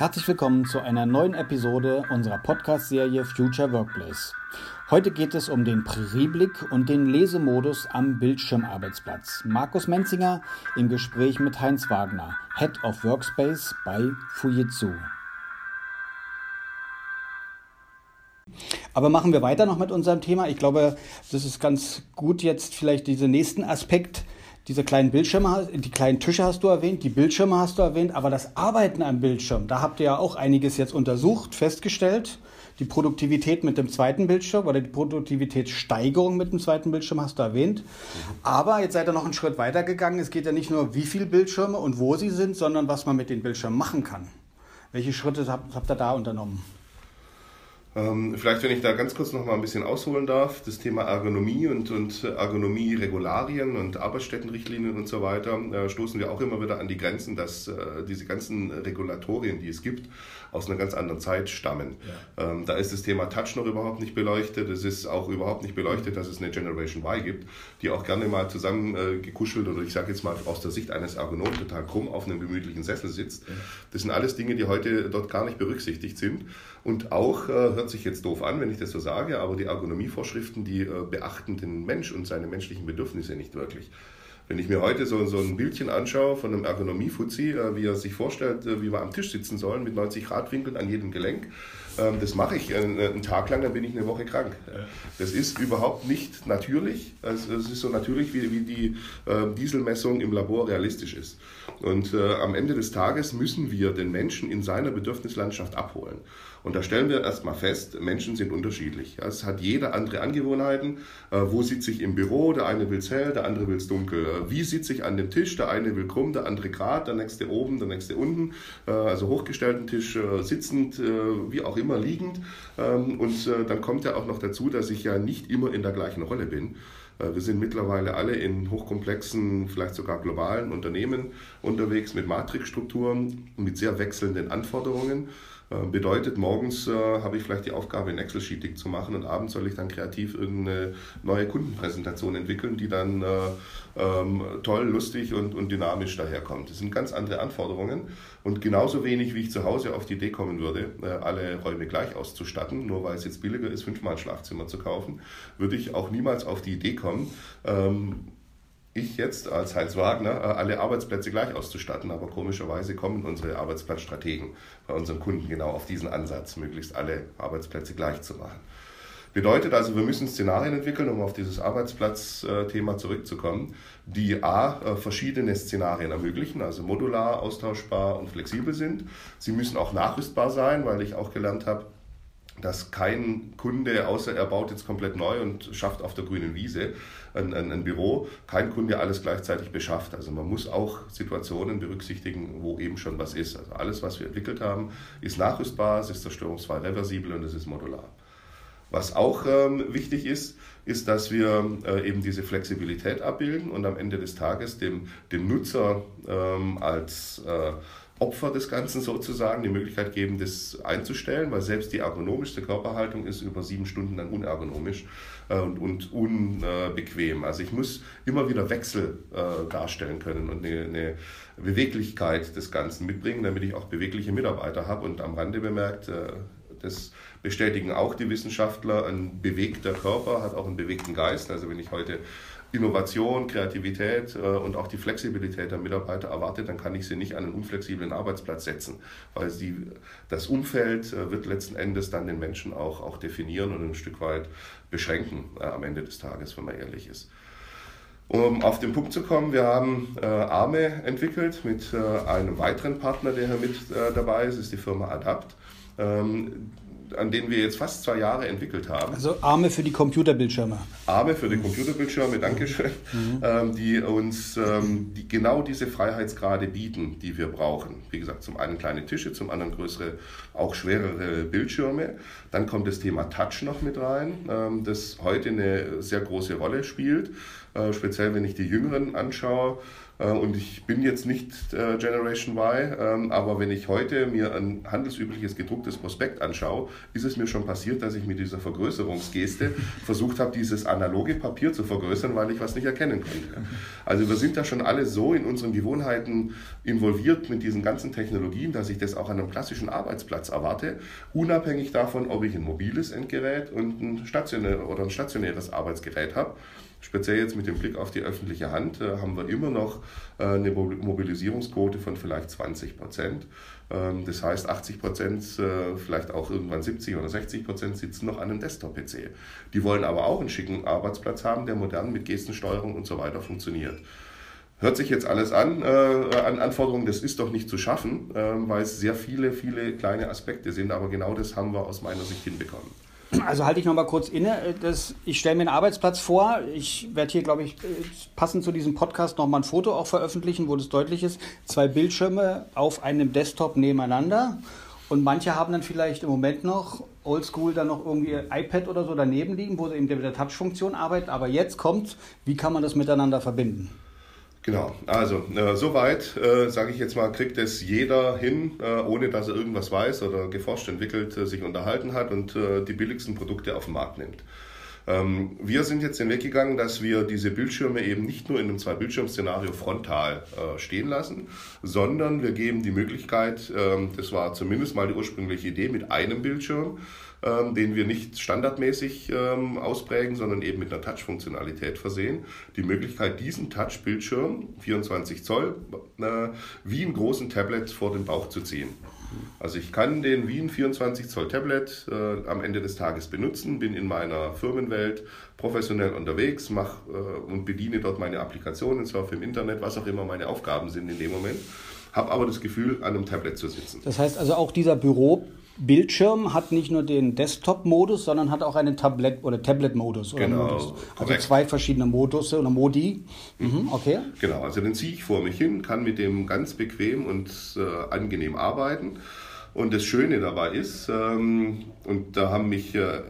Herzlich willkommen zu einer neuen Episode unserer Podcast-Serie Future Workplace. Heute geht es um den Prärieblick und den Lesemodus am Bildschirmarbeitsplatz. Markus Menzinger im Gespräch mit Heinz Wagner, Head of Workspace bei Fujitsu. Aber machen wir weiter noch mit unserem Thema. Ich glaube, das ist ganz gut jetzt vielleicht diesen nächsten Aspekt diese kleinen Bildschirme, die kleinen Tische hast du erwähnt, die Bildschirme hast du erwähnt, aber das Arbeiten am Bildschirm, da habt ihr ja auch einiges jetzt untersucht, festgestellt. Die Produktivität mit dem zweiten Bildschirm oder die Produktivitätssteigerung mit dem zweiten Bildschirm hast du erwähnt. Aber jetzt seid ihr noch einen Schritt weiter gegangen. Es geht ja nicht nur, wie viele Bildschirme und wo sie sind, sondern was man mit den Bildschirmen machen kann. Welche Schritte habt, habt ihr da unternommen? Ähm, vielleicht, wenn ich da ganz kurz noch mal ein bisschen ausholen darf, das Thema Ergonomie und, und Ergonomie-Regularien und Arbeitsstättenrichtlinien und so weiter, äh, stoßen wir auch immer wieder an die Grenzen, dass äh, diese ganzen Regulatorien, die es gibt, aus einer ganz anderen Zeit stammen. Ja. Ähm, da ist das Thema Touch noch überhaupt nicht beleuchtet. Es ist auch überhaupt nicht beleuchtet, dass es eine Generation Y gibt, die auch gerne mal zusammen äh, gekuschelt oder ich sage jetzt mal aus der Sicht eines Ergonomen total krumm auf einem gemütlichen Sessel sitzt. Ja. Das sind alles Dinge, die heute dort gar nicht berücksichtigt sind. Und auch, äh, hört sich jetzt doof an, wenn ich das so sage, aber die Ergonomievorschriften, die äh, beachten den Mensch und seine menschlichen Bedürfnisse nicht wirklich. Wenn ich mir heute so, so ein Bildchen anschaue von einem Ergonomie-Fuzzi, äh, wie er sich vorstellt, äh, wie wir am Tisch sitzen sollen, mit 90 Grad Winkeln an jedem Gelenk, ähm, das mache ich einen Tag lang, dann bin ich eine Woche krank. Das ist überhaupt nicht natürlich. Es ist so natürlich, wie, wie die Dieselmessung im Labor realistisch ist. Und am Ende des Tages müssen wir den Menschen in seiner Bedürfnislandschaft abholen. Und da stellen wir erstmal fest, Menschen sind unterschiedlich. Es hat jeder andere Angewohnheiten. Äh, wo sitze ich im Büro? Der eine will es hell, der andere will es dunkel. Äh, wie sitze ich an dem Tisch? Der eine will krumm, der andere grad, der nächste oben, der nächste unten. Äh, also hochgestellten Tisch, sitzend, wie auch immer, liegend. Ähm, und dann kommt ja auch noch dazu, dass ich ja nicht immer in der gleichen Rolle bin. Wir sind mittlerweile alle in hochkomplexen, vielleicht sogar globalen Unternehmen unterwegs mit Matrixstrukturen, mit sehr wechselnden Anforderungen. Äh, bedeutet, morgens äh, habe ich vielleicht die Aufgabe, ein Excel-Sheeting zu machen und abends soll ich dann kreativ irgendeine neue Kundenpräsentation entwickeln, die dann äh, ähm, toll, lustig und, und dynamisch daherkommt. Das sind ganz andere Anforderungen und genauso wenig, wie ich zu Hause auf die Idee kommen würde, alle Räume gleich auszustatten, nur weil es jetzt billiger ist, fünfmal ein Schlafzimmer zu kaufen, würde ich auch niemals auf die Idee kommen, ähm, ich jetzt als Heinz Wagner äh, alle Arbeitsplätze gleich auszustatten, aber komischerweise kommen unsere Arbeitsplatzstrategen bei unseren Kunden genau auf diesen Ansatz, möglichst alle Arbeitsplätze gleich zu machen. Bedeutet also, wir müssen Szenarien entwickeln, um auf dieses Arbeitsplatzthema zurückzukommen, die A, äh, verschiedene Szenarien ermöglichen, also modular, austauschbar und flexibel sind. Sie müssen auch nachrüstbar sein, weil ich auch gelernt habe, dass kein Kunde, außer er baut jetzt komplett neu und schafft auf der grünen Wiese ein, ein, ein, Büro, kein Kunde alles gleichzeitig beschafft. Also man muss auch Situationen berücksichtigen, wo eben schon was ist. Also alles, was wir entwickelt haben, ist nachrüstbar, es ist zerstörungsfrei reversibel und es ist modular. Was auch ähm, wichtig ist, ist, dass wir äh, eben diese Flexibilität abbilden und am Ende des Tages dem, dem Nutzer ähm, als äh, Opfer des Ganzen sozusagen die Möglichkeit geben, das einzustellen, weil selbst die ergonomischste Körperhaltung ist über sieben Stunden dann unergonomisch äh, und, und unbequem. Also ich muss immer wieder Wechsel äh, darstellen können und eine, eine, Beweglichkeit des Ganzen mitbringen, damit ich auch bewegliche Mitarbeiter habe. Und am Rande bemerkt, äh, das bestätigen auch die Wissenschaftler, ein bewegter Körper hat auch einen bewegten Geist. Also wenn ich heute Innovation, Kreativität äh, und auch die Flexibilität der Mitarbeiter erwartet, dann kann ich sie nicht an einen unflexiblen Arbeitsplatz setzen, weil sie, das Umfeld äh, wird letzten Endes dann den Menschen auch, auch definieren und ein Stück weit beschränken äh, am Ende des Tages, wenn man ehrlich ist. Um auf den Punkt zu kommen, wir haben Arme entwickelt mit einem weiteren Partner, der hier mit dabei ist, ist die Firma Adapt. Ähm, an denen wir jetzt fast zwei Jahre entwickelt haben. Also Arme für die Computerbildschirme. Arme für die Computerbildschirme, Dankeschön, mhm. ähm, die uns ähm, die genau diese Freiheitsgrade bieten, die wir brauchen. Wie gesagt, zum einen kleine Tische, zum anderen größere, auch schwerere Bildschirme. Dann kommt das Thema Touch noch mit rein, ähm, das heute eine sehr große Rolle spielt. Äh, speziell wenn ich die Jüngeren anschaue und ich bin jetzt nicht äh, Generation Y, ähm, aber wenn ich heute mir ein handelsübliches gedrucktes Prospekt anschaue, ist es mir schon passiert, dass ich mit dieser Vergrößerungsgeste versucht habe, dieses analoge Papier zu vergrößern, weil ich was nicht erkennen konnte. Also wir sind da schon alle so in unseren Gewohnheiten involviert mit diesen ganzen Technologien, dass ich das auch an einem klassischen Arbeitsplatz erwarte, unabhängig davon, ob ich ein mobiles Endgerät und ein stationär oder ein stationäres Arbeitsgerät habe. Speziell jetzt mit dem Blick auf die öffentliche Hand äh, haben wir immer noch äh, eine Mobilisierungsquote von vielleicht 20 Prozent. Ähm, das heißt, 80 Prozent, äh, vielleicht auch irgendwann 70 oder 60 Prozent sitzen noch an einem Desktop-PC. Die wollen aber auch einen schicken Arbeitsplatz haben, der modern mit Gestensteuerung und so weiter funktioniert. Hört sich jetzt alles an, äh, an Anforderungen, das ist doch nicht zu schaffen, äh, weil es sehr viele, viele kleine Aspekte sind, aber genau das haben wir aus meiner Sicht hinbekommen. Also halte ich noch mal kurz inne. Das, ich stelle mir einen Arbeitsplatz vor. Ich werde hier, glaube ich, passend zu diesem Podcast noch mal ein Foto auch veröffentlichen, wo das deutlich ist. Zwei Bildschirme auf einem Desktop nebeneinander. Und manche haben dann vielleicht im Moment noch oldschool dann noch irgendwie iPad oder so daneben liegen, wo sie eben mit der Touch-Funktion arbeiten. Aber jetzt kommt, wie kann man das miteinander verbinden? Genau, also äh, soweit, äh, sage ich jetzt mal, kriegt es jeder hin, äh, ohne dass er irgendwas weiß oder geforscht, entwickelt, äh, sich unterhalten hat und äh, die billigsten Produkte auf den Markt nimmt. Ähm, wir sind jetzt den Weg gegangen, dass wir diese Bildschirme eben nicht nur in einem Zwei-Bildschirm-Szenario frontal äh, stehen lassen, sondern wir geben die Möglichkeit, ähm, das war zumindest mal die ursprüngliche Idee, mit einem Bildschirm ähm, den wir nicht standardmäßig ähm, ausprägen, sondern eben mit einer Touch-Funktionalität versehen. Die Möglichkeit, diesen Touch-Bildschirm, 24 Zoll, äh, wie einen großen Tablet vor den Bauch zu ziehen. Also ich kann den wie ein 24 Zoll Tablet äh, am Ende des Tages benutzen, bin in meiner Firmenwelt professionell unterwegs, mache äh, und bediene dort meine Applikationen, surfe im Internet, was auch immer meine Aufgaben sind in dem Moment, habe aber das Gefühl, an einem Tablet zu sitzen. Das heißt also auch dieser Büro Bildschirm hat nicht nur den Desktop-Modus, sondern hat auch einen Tablet- oder Tablet-Modus. Genau. Modus. Also zwei verschiedene Modus oder Modi. Mhm. Okay. Genau, also den ziehe ich vor mich hin, kann mit dem ganz bequem und äh, angenehm arbeiten. Und das Schöne dabei ist, ähm, und da haben mich, äh,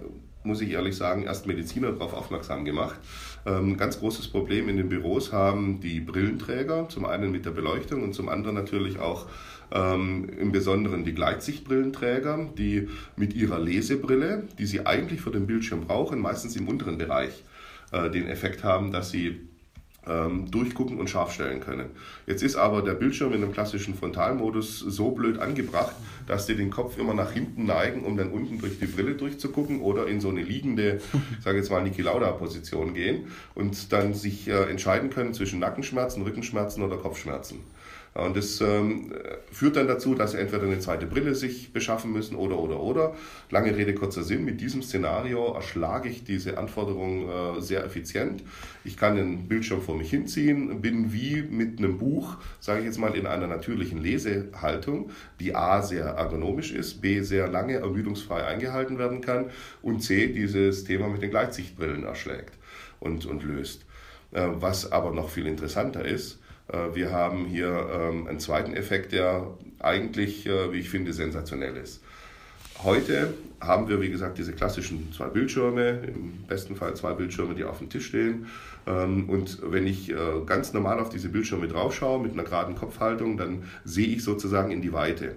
muss ich ehrlich sagen, erst Mediziner darauf aufmerksam gemacht, ähm, ganz großes Problem in den Büros haben die Brillenträger, zum einen mit der Beleuchtung und zum anderen natürlich auch ähm, im Besonderen die Gleitsichtbrillenträger, die mit ihrer Lesebrille, die sie eigentlich für den Bildschirm brauchen, meistens im unteren Bereich äh, den Effekt haben, dass sie ähm, durchgucken und scharf stellen können. Jetzt ist aber der Bildschirm in einem klassischen Frontalmodus so blöd angebracht, dass die den Kopf immer nach hinten neigen, um dann unten durch die Brille durchzugucken oder in so eine liegende, sage jetzt mal Niki Lauda Position gehen und dann sich äh, entscheiden können zwischen Nackenschmerzen, Rückenschmerzen oder Kopfschmerzen. Und das ähm, führt dann dazu, dass sie entweder eine zweite Brille sich beschaffen müssen oder, oder, oder. Lange Rede, kurzer Sinn. Mit diesem Szenario erschlage ich diese Anforderung äh, sehr effizient. Ich kann den Bildschirm vor mich hinziehen, bin wie mit einem Buch, sage ich jetzt mal, in einer natürlichen Lesehaltung, die A sehr ergonomisch ist, B sehr lange ermüdungsfrei eingehalten werden kann und C dieses Thema mit den Gleitsichtbrillen erschlägt und, und löst. Äh, was aber noch viel interessanter ist, wir haben hier ähm, einen zweiten Effekt, der eigentlich, äh, wie ich finde, sensationell ist. Heute haben wir, wie gesagt, diese klassischen zwei Bildschirme, im besten Fall zwei Bildschirme, die auf dem Tisch stehen. Ähm, und wenn ich äh, ganz normal auf diese Bildschirme draufschaue mit einer geraden Kopfhaltung, dann sehe ich sozusagen in die Weite.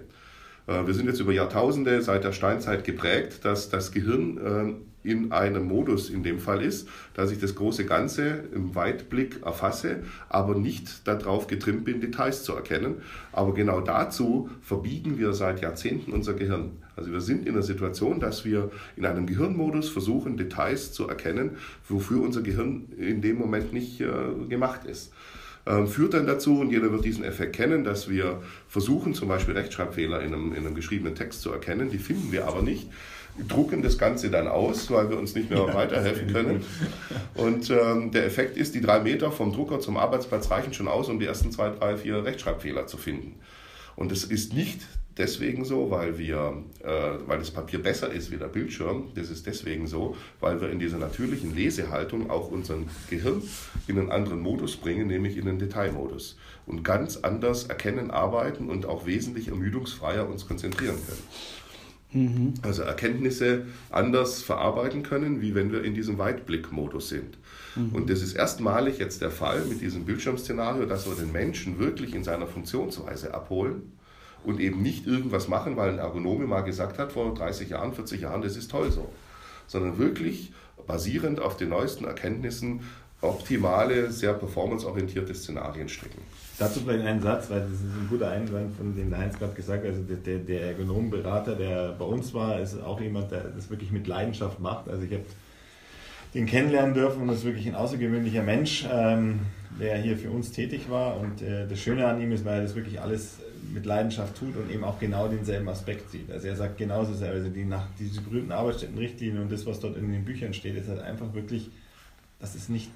Wir sind jetzt über Jahrtausende seit der Steinzeit geprägt, dass das Gehirn in einem Modus in dem Fall ist, dass ich das große Ganze im Weitblick erfasse, aber nicht darauf getrimmt bin, Details zu erkennen. Aber genau dazu verbiegen wir seit Jahrzehnten unser Gehirn. Also wir sind in der Situation, dass wir in einem Gehirnmodus versuchen, Details zu erkennen, wofür unser Gehirn in dem Moment nicht äh, gemacht ist ähm, führt dann dazu, und jeder wird diesen Effekt kennen, dass wir versuchen, zum Beispiel Rechtschreibfehler in einem, in einem geschriebenen Text zu erkennen, die finden wir aber nicht drucken das Ganze dann aus, weil wir uns nicht mehr ja, weiterhelfen können. Und ähm, der Effekt ist, die drei Meter vom Drucker zum Arbeitsplatz reichen schon aus, um die ersten zwei, drei, vier Rechtschreibfehler zu finden. Und es ist nicht deswegen so, weil, wir, äh, weil das Papier besser ist wie der Bildschirm. Das ist deswegen so, weil wir in dieser natürlichen Lesehaltung auch unseren Gehirn in einen anderen Modus bringen, nämlich in den Detailmodus. Und ganz anders erkennen, arbeiten und auch wesentlich ermüdungsfreier uns konzentrieren können. Mhm. Also Erkenntnisse anders verarbeiten können, wie wenn wir in diesem Weitblick-Modus sind. Mhm. Und das ist erstmalig jetzt der Fall mit diesem Bildschirmszenario, dass wir den Menschen wirklich in seiner Funktionsweise abholen und eben nicht irgendwas machen, weil ein Ergonome mal gesagt hat vor 30 Jahren, 40 Jahren, das ist toll so, sondern wirklich basierend auf den neuesten Erkenntnissen optimale, sehr performanceorientierte Szenarien stricken. Dazu vielleicht einen Satz, weil das ist ein guter Einwand, von dem der Heinz gerade gesagt hat. Also der, der Ergonomenberater, der bei uns war, ist auch jemand, der das wirklich mit Leidenschaft macht. Also ich habe den kennenlernen dürfen und ist wirklich ein außergewöhnlicher Mensch, ähm, der hier für uns tätig war. Und äh, das Schöne an ihm ist, weil er das wirklich alles mit Leidenschaft tut und eben auch genau denselben Aspekt sieht. Also er sagt genauso selber, also die nach diese berühmten Arbeitsstättenrichtlinien und das, was dort in den Büchern steht, ist halt einfach wirklich, das ist nicht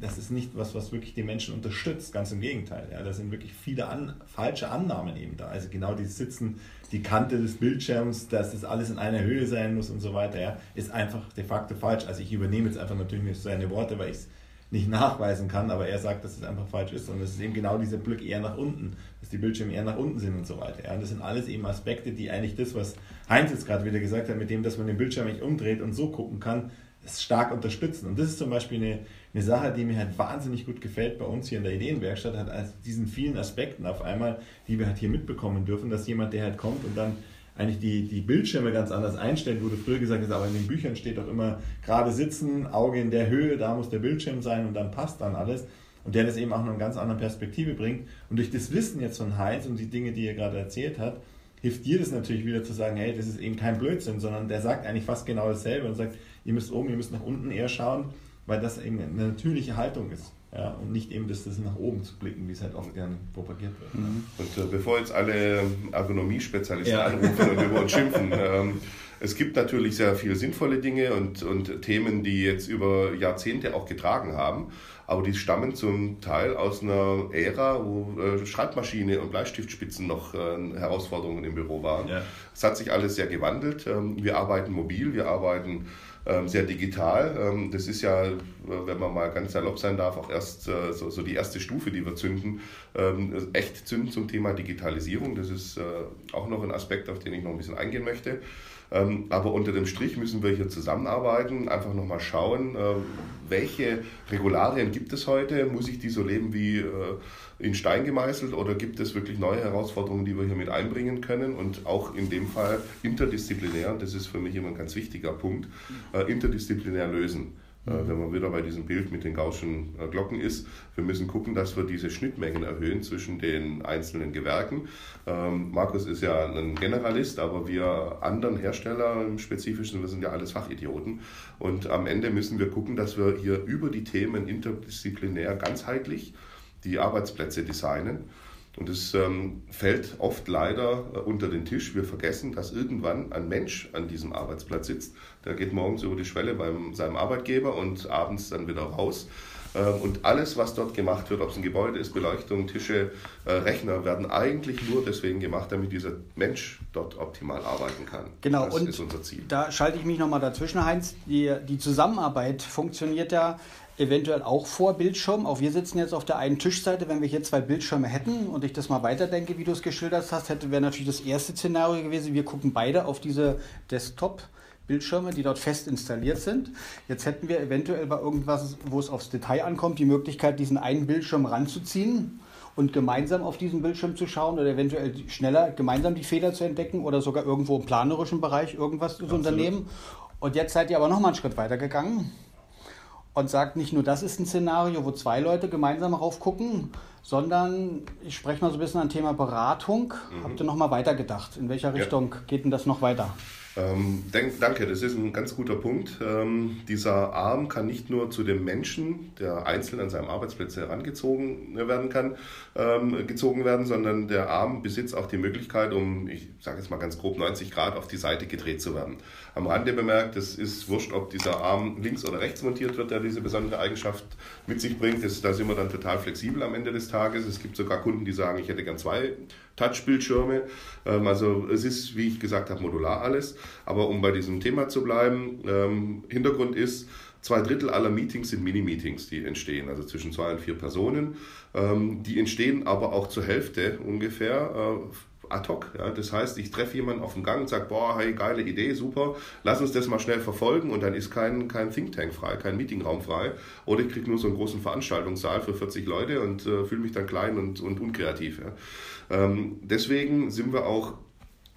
das ist nicht was, was wirklich die Menschen unterstützt, ganz im Gegenteil. Ja, da sind wirklich viele an, falsche Annahmen eben da. Also genau die Sitzen, die Kante des Bildschirms, dass das alles in einer Höhe sein muss und so weiter, ja, ist einfach de facto falsch. Also ich übernehme jetzt einfach natürlich nicht seine Worte, weil ich es nicht nachweisen kann, aber er sagt, dass es einfach falsch ist. Und es ist eben genau dieser Blick eher nach unten, dass die Bildschirme eher nach unten sind und so weiter. Ja, und das sind alles eben Aspekte, die eigentlich das, was Heinz jetzt gerade wieder gesagt hat, mit dem, dass man den Bildschirm nicht umdreht und so gucken kann, stark unterstützen. Und das ist zum Beispiel eine, eine Sache, die mir halt wahnsinnig gut gefällt bei uns hier in der Ideenwerkstatt, hat als diesen vielen Aspekten auf einmal, die wir halt hier mitbekommen dürfen, dass jemand, der halt kommt und dann eigentlich die, die Bildschirme ganz anders einstellt, wurde früher gesagt ist, aber in den Büchern steht doch immer gerade sitzen, Auge in der Höhe, da muss der Bildschirm sein und dann passt dann alles. Und der das eben auch in einer ganz anderen Perspektive bringt. Und durch das Wissen jetzt von Heinz und die Dinge, die er gerade erzählt hat, hilft dir das natürlich wieder zu sagen, hey, das ist eben kein Blödsinn, sondern der sagt eigentlich fast genau dasselbe und sagt, ihr müsst oben, ihr müsst nach unten eher schauen, weil das eben eine natürliche Haltung ist. Ja, und nicht eben das, das nach oben zu blicken, wie es halt oft gern propagiert wird. Mhm. Und äh, bevor jetzt alle Ergonomie-Spezialisten ja. anrufen und über uns schimpfen, ähm, es gibt natürlich sehr viele sinnvolle Dinge und, und Themen, die jetzt über Jahrzehnte auch getragen haben, aber die stammen zum Teil aus einer Ära, wo äh, Schreibmaschine und Bleistiftspitzen noch äh, Herausforderungen im Büro waren. Ja. Es hat sich alles sehr gewandelt. Ähm, wir arbeiten mobil, wir arbeiten ähm, sehr digital. Ähm, das ist ja, äh, wenn man mal ganz salopp sein darf, auch erst so, so die erste Stufe, die wir zünden, echt zünden zum Thema Digitalisierung. Das ist auch noch ein Aspekt, auf den ich noch ein bisschen eingehen möchte. Aber unter dem Strich müssen wir hier zusammenarbeiten, einfach nochmal schauen, welche Regularien gibt es heute? Muss ich die so leben wie in Stein gemeißelt oder gibt es wirklich neue Herausforderungen, die wir hier mit einbringen können und auch in dem Fall interdisziplinär, das ist für mich immer ein ganz wichtiger Punkt, äh, interdisziplinär lösen. Äh. Wenn man wieder bei diesem Bild mit den Gaußschen äh, Glocken ist, wir müssen gucken, dass wir diese Schnittmengen erhöhen zwischen den einzelnen Gewerken. Ähm, Markus ist ja ein Generalist, aber wir anderen Hersteller im Spezifischen, wir sind ja alles Fachidioten. Und am Ende müssen wir gucken, dass wir hier über die Themen interdisziplinär ganzheitlich die Arbeitsplätze designen. Und es ähm, fällt oft leider äh, unter den Tisch. Wir vergessen, dass irgendwann ein Mensch an diesem Arbeitsplatz sitzt. Der geht morgens über die Schwelle bei seinem Arbeitgeber und abends dann wieder raus. Ähm, und alles, was dort gemacht wird, ob es ein Gebäude ist, Beleuchtung, Tische, äh, Rechner, werden eigentlich nur deswegen gemacht, damit dieser Mensch dort optimal arbeiten kann. Genau, das und ist unser Ziel. Da schalte ich mich nochmal dazwischen, Heinz. Die, die Zusammenarbeit funktioniert ja eventuell auch vor Bildschirm. Auch wir sitzen jetzt auf der einen Tischseite. Wenn wir hier zwei Bildschirme hätten und ich das mal weiterdenke, wie du es geschildert hast, hätte wäre natürlich das erste Szenario gewesen. Wir gucken beide auf diese Desktop. Bildschirme, die dort fest installiert sind. Jetzt hätten wir eventuell bei irgendwas, wo es aufs Detail ankommt, die Möglichkeit, diesen einen Bildschirm ranzuziehen und gemeinsam auf diesen Bildschirm zu schauen oder eventuell schneller gemeinsam die Fehler zu entdecken oder sogar irgendwo im planerischen Bereich irgendwas zu unternehmen. Und jetzt seid ihr aber noch mal einen Schritt weiter gegangen und sagt nicht nur, das ist ein Szenario, wo zwei Leute gemeinsam raufgucken, sondern ich spreche mal so ein bisschen an Thema Beratung. Mhm. Habt ihr noch mal weitergedacht? In welcher Richtung ja. geht denn das noch weiter? Ähm, denk, danke, das ist ein ganz guter Punkt. Ähm, dieser Arm kann nicht nur zu dem Menschen, der einzeln an seinem Arbeitsplatz herangezogen werden kann, ähm, gezogen werden, sondern der Arm besitzt auch die Möglichkeit, um, ich sage jetzt mal ganz grob, 90 Grad auf die Seite gedreht zu werden. Am Rande bemerkt, es ist wurscht, ob dieser Arm links oder rechts montiert wird, der diese besondere Eigenschaft mit sich bringt. Das, da sind wir dann total flexibel am Ende des Tages. Es gibt sogar Kunden, die sagen, ich hätte gern zwei Touchbildschirme. Ähm, also es ist, wie ich gesagt habe, modular alles. Aber um bei diesem Thema zu bleiben, ähm, Hintergrund ist, zwei Drittel aller Meetings sind Mini-Meetings, die entstehen, also zwischen zwei und vier Personen. Ähm, die entstehen aber auch zur Hälfte ungefähr ad hoc. Ja? Das heißt, ich treffe jemanden auf dem Gang und sage, boah, hey, geile Idee, super, lass uns das mal schnell verfolgen und dann ist kein, kein Think Tank frei, kein Meetingraum frei. Oder ich kriege nur so einen großen Veranstaltungssaal für 40 Leute und äh, fühle mich dann klein und, und unkreativ. Ja? Ähm, deswegen sind wir auch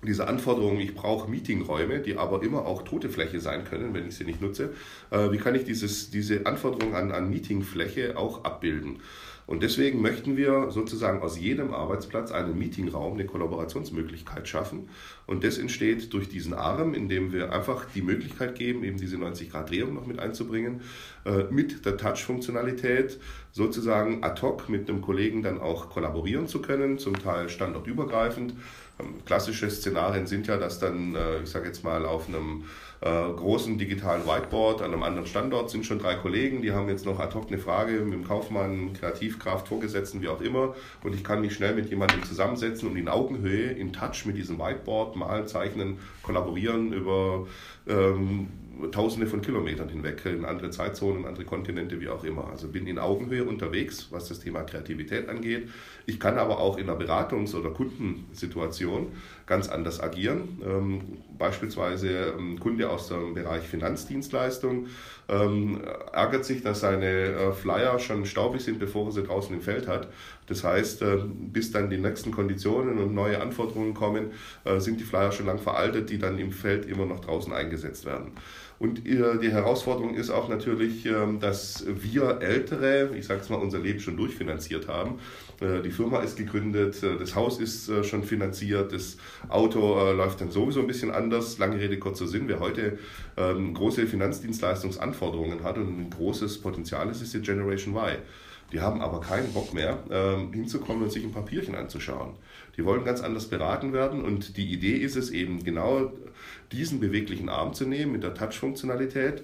diese Anforderung, ich brauche Meetingräume, die aber immer auch tote Fläche sein können, wenn ich sie nicht nutze. Äh, wie kann ich dieses, diese Anforderung an, an Meetingfläche auch abbilden? Und deswegen möchten wir sozusagen aus jedem Arbeitsplatz einen Meetingraum, eine Kollaborationsmöglichkeit schaffen. Und das entsteht durch diesen Arm, indem wir einfach die Möglichkeit geben, eben diese 90-Grad-Drehung noch mit einzubringen, äh, mit der Touch-Funktionalität sozusagen ad hoc mit einem Kollegen dann auch kollaborieren zu können, zum Teil standortübergreifend. Ähm, klassische Szenarien sind ja, dass dann, äh, ich sage jetzt mal, auf einem äh, großen digitalen Whiteboard an einem anderen Standort sind schon drei Kollegen, die haben jetzt noch ad hoc eine Frage mit dem Kaufmann, Kreativkraft, Vorgesetzten, wie auch immer. Und ich kann mich schnell mit jemandem zusammensetzen und in Augenhöhe, in Touch mit diesem Whiteboard malen, zeichnen, kollaborieren über ähm, Tausende von Kilometern hinweg, in andere Zeitzonen, andere Kontinente, wie auch immer. Also bin in Augenhöhe unterwegs, was das Thema Kreativität angeht. Ich kann aber auch in einer Beratungs- oder Kundensituation ganz anders agieren. Ähm, beispielsweise ein Kunde aus dem Bereich Finanzdienstleistung ähm, ärgert sich, dass seine äh, Flyer schon staubig sind, bevor er sie draußen im Feld hat. Das heißt, äh, bis dann die nächsten Konditionen und neue Anforderungen kommen, äh, sind die Flyer schon lang veraltet, die dann im Feld immer noch draußen eingesetzt werden. Und die Herausforderung ist auch natürlich, ähm, dass wir Ältere, ich sage es mal, unser Leben schon durchfinanziert haben. Äh, die Firma ist gegründet, äh, das Haus ist äh, schon finanziert, das Auto läuft dann sowieso ein bisschen anders. Lange Rede, kurzer Sinn. Wer heute ähm, große Finanzdienstleistungsanforderungen hat und ein großes Potenzial ist, ist die Generation Y. Die haben aber keinen Bock mehr, ähm, hinzukommen und sich ein Papierchen anzuschauen. Die wollen ganz anders beraten werden und die Idee ist es eben genau diesen beweglichen Arm zu nehmen mit der Touch-Funktionalität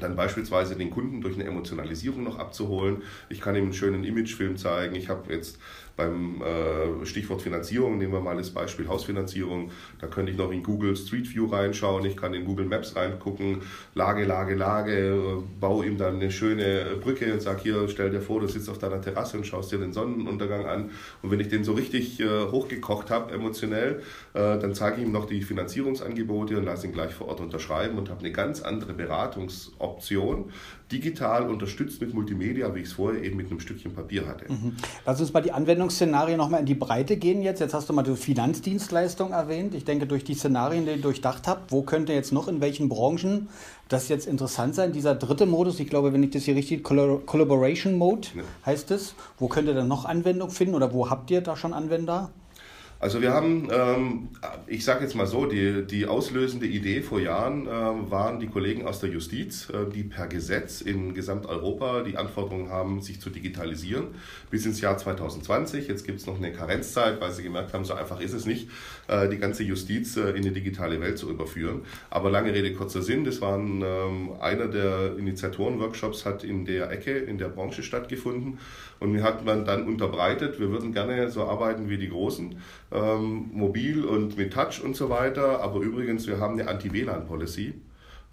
dann beispielsweise den Kunden durch eine Emotionalisierung noch abzuholen. Ich kann ihm einen schönen Imagefilm zeigen. Ich habe jetzt beim äh, Stichwort Finanzierung, nehmen wir mal das Beispiel Hausfinanzierung, da könnte ich noch in Google Street View reinschauen, ich kann in Google Maps reingucken, Lage, Lage, Lage, äh, baue ihm dann eine schöne Brücke und sage hier, stell dir vor, du sitzt auf deiner Terrasse und schaust dir den Sonnenuntergang an. Und wenn ich den so richtig äh, hochgekocht habe, emotionell, äh, dann zeige ich ihm noch die Finanzierungsangebote und lasse ihn gleich vor Ort unterschreiben und habe eine ganz andere Beratungsoption, digital unterstützt mit Multimedia, wie ich es vorher eben mit einem Stückchen Papier hatte. Mhm. Lass uns mal die Anwendungsszenarien nochmal in die Breite gehen jetzt. Jetzt hast du mal die Finanzdienstleistung erwähnt. Ich denke, durch die Szenarien, die ihr durchdacht habt, wo könnte jetzt noch in welchen Branchen das jetzt interessant sein? Dieser dritte Modus, ich glaube, wenn ich das hier richtig, Collaboration Mode ja. heißt es. Wo könnt ihr dann noch Anwendung finden oder wo habt ihr da schon Anwender? Also wir haben, ähm, ich sage jetzt mal so, die, die auslösende Idee vor Jahren äh, waren die Kollegen aus der Justiz, äh, die per Gesetz in Gesamteuropa die Anforderungen haben, sich zu digitalisieren bis ins Jahr 2020. Jetzt gibt es noch eine Karenzzeit, weil sie gemerkt haben, so einfach ist es nicht, äh, die ganze Justiz äh, in die digitale Welt zu überführen. Aber lange Rede, kurzer Sinn, das waren ähm, einer der Initiatoren-Workshops hat in der Ecke, in der Branche stattgefunden und mir hat man dann unterbreitet, wir würden gerne so arbeiten wie die Großen ähm, mobil und mit Touch und so weiter. Aber übrigens, wir haben eine Anti-WLAN-Policy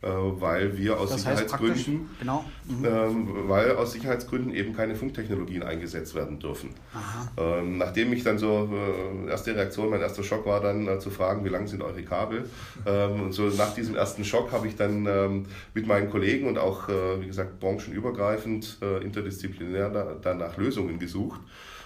äh, weil wir aus das Sicherheitsgründen, genau. mhm. ähm, weil aus Sicherheitsgründen eben keine Funktechnologien eingesetzt werden dürfen. Ähm, nachdem ich dann so äh, erste Reaktion, mein erster Schock war dann äh, zu fragen, wie lang sind eure Kabel? Ähm, und so nach diesem ersten Schock habe ich dann ähm, mit meinen Kollegen und auch äh, wie gesagt branchenübergreifend äh, interdisziplinär da, danach Lösungen gesucht.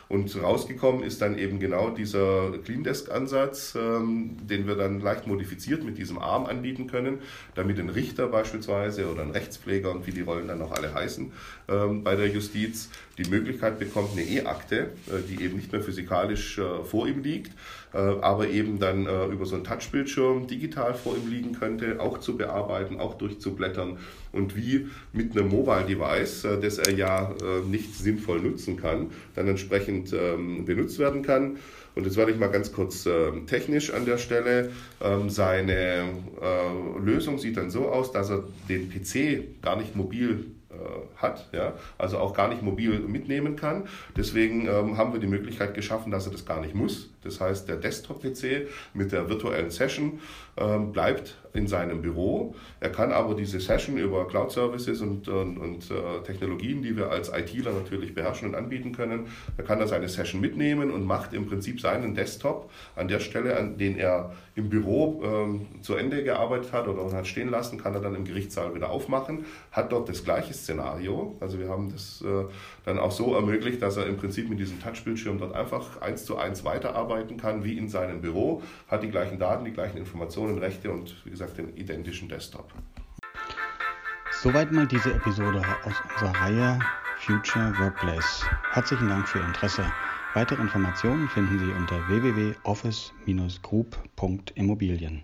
Und rausgekommen ist dann eben genau dieser Clean Desk Ansatz, ähm, den wir dann leicht modifiziert mit diesem Arm anbieten können, damit ein Richter beispielsweise oder ein Rechtspfleger und wie die Rollen dann auch alle heißen ähm, bei der Justiz die Möglichkeit bekommt, eine E-Akte, äh, die eben nicht mehr physikalisch äh, vor ihm liegt, äh, aber eben dann über so einen Touchbildschirm digital vor ihm liegen könnte, auch zu bearbeiten, auch durchzublättern und wie mit einem Mobile Device, das er ja nicht sinnvoll nutzen kann, dann entsprechend ähm, benutzt werden kann. Und jetzt werde ich mal ganz kurz äh, technisch an der Stelle. Ähm, seine Lösung sieht dann so aus, dass er den PC gar nicht mobil hat, ja, also auch gar nicht mobil mitnehmen kann. Deswegen ähm, haben wir die Möglichkeit geschaffen, dass er das gar nicht muss. Das heißt, der Desktop-PC mit der virtuellen Session ähm, bleibt in seinem Büro. Er kann aber diese Session über Cloud-Services und, und, und äh, Technologien, die wir als ITler natürlich beherrschen und anbieten können, er kann da seine Session mitnehmen und macht im Prinzip seinen Desktop an der Stelle, an den er im Büro ähm, zu Ende gearbeitet hat oder hat stehen lassen, kann er dann im Gerichtssaal wieder aufmachen, hat dort das gleiche Szenario. Also wir haben das äh, dann auch so ermöglicht, dass er im Prinzip mit diesem Touchbildschirm dort einfach eins zu eins weiterarbeiten kann, wie in seinem Büro, hat die gleichen Daten, die gleichen Informationen, Rechte und wie gesagt den identischen Desktop. Soweit mal diese Episode aus unserer Reihe Future Workplace. Herzlichen Dank für Ihr Interesse. Weitere Informationen finden Sie unter www.office-group.immobilien.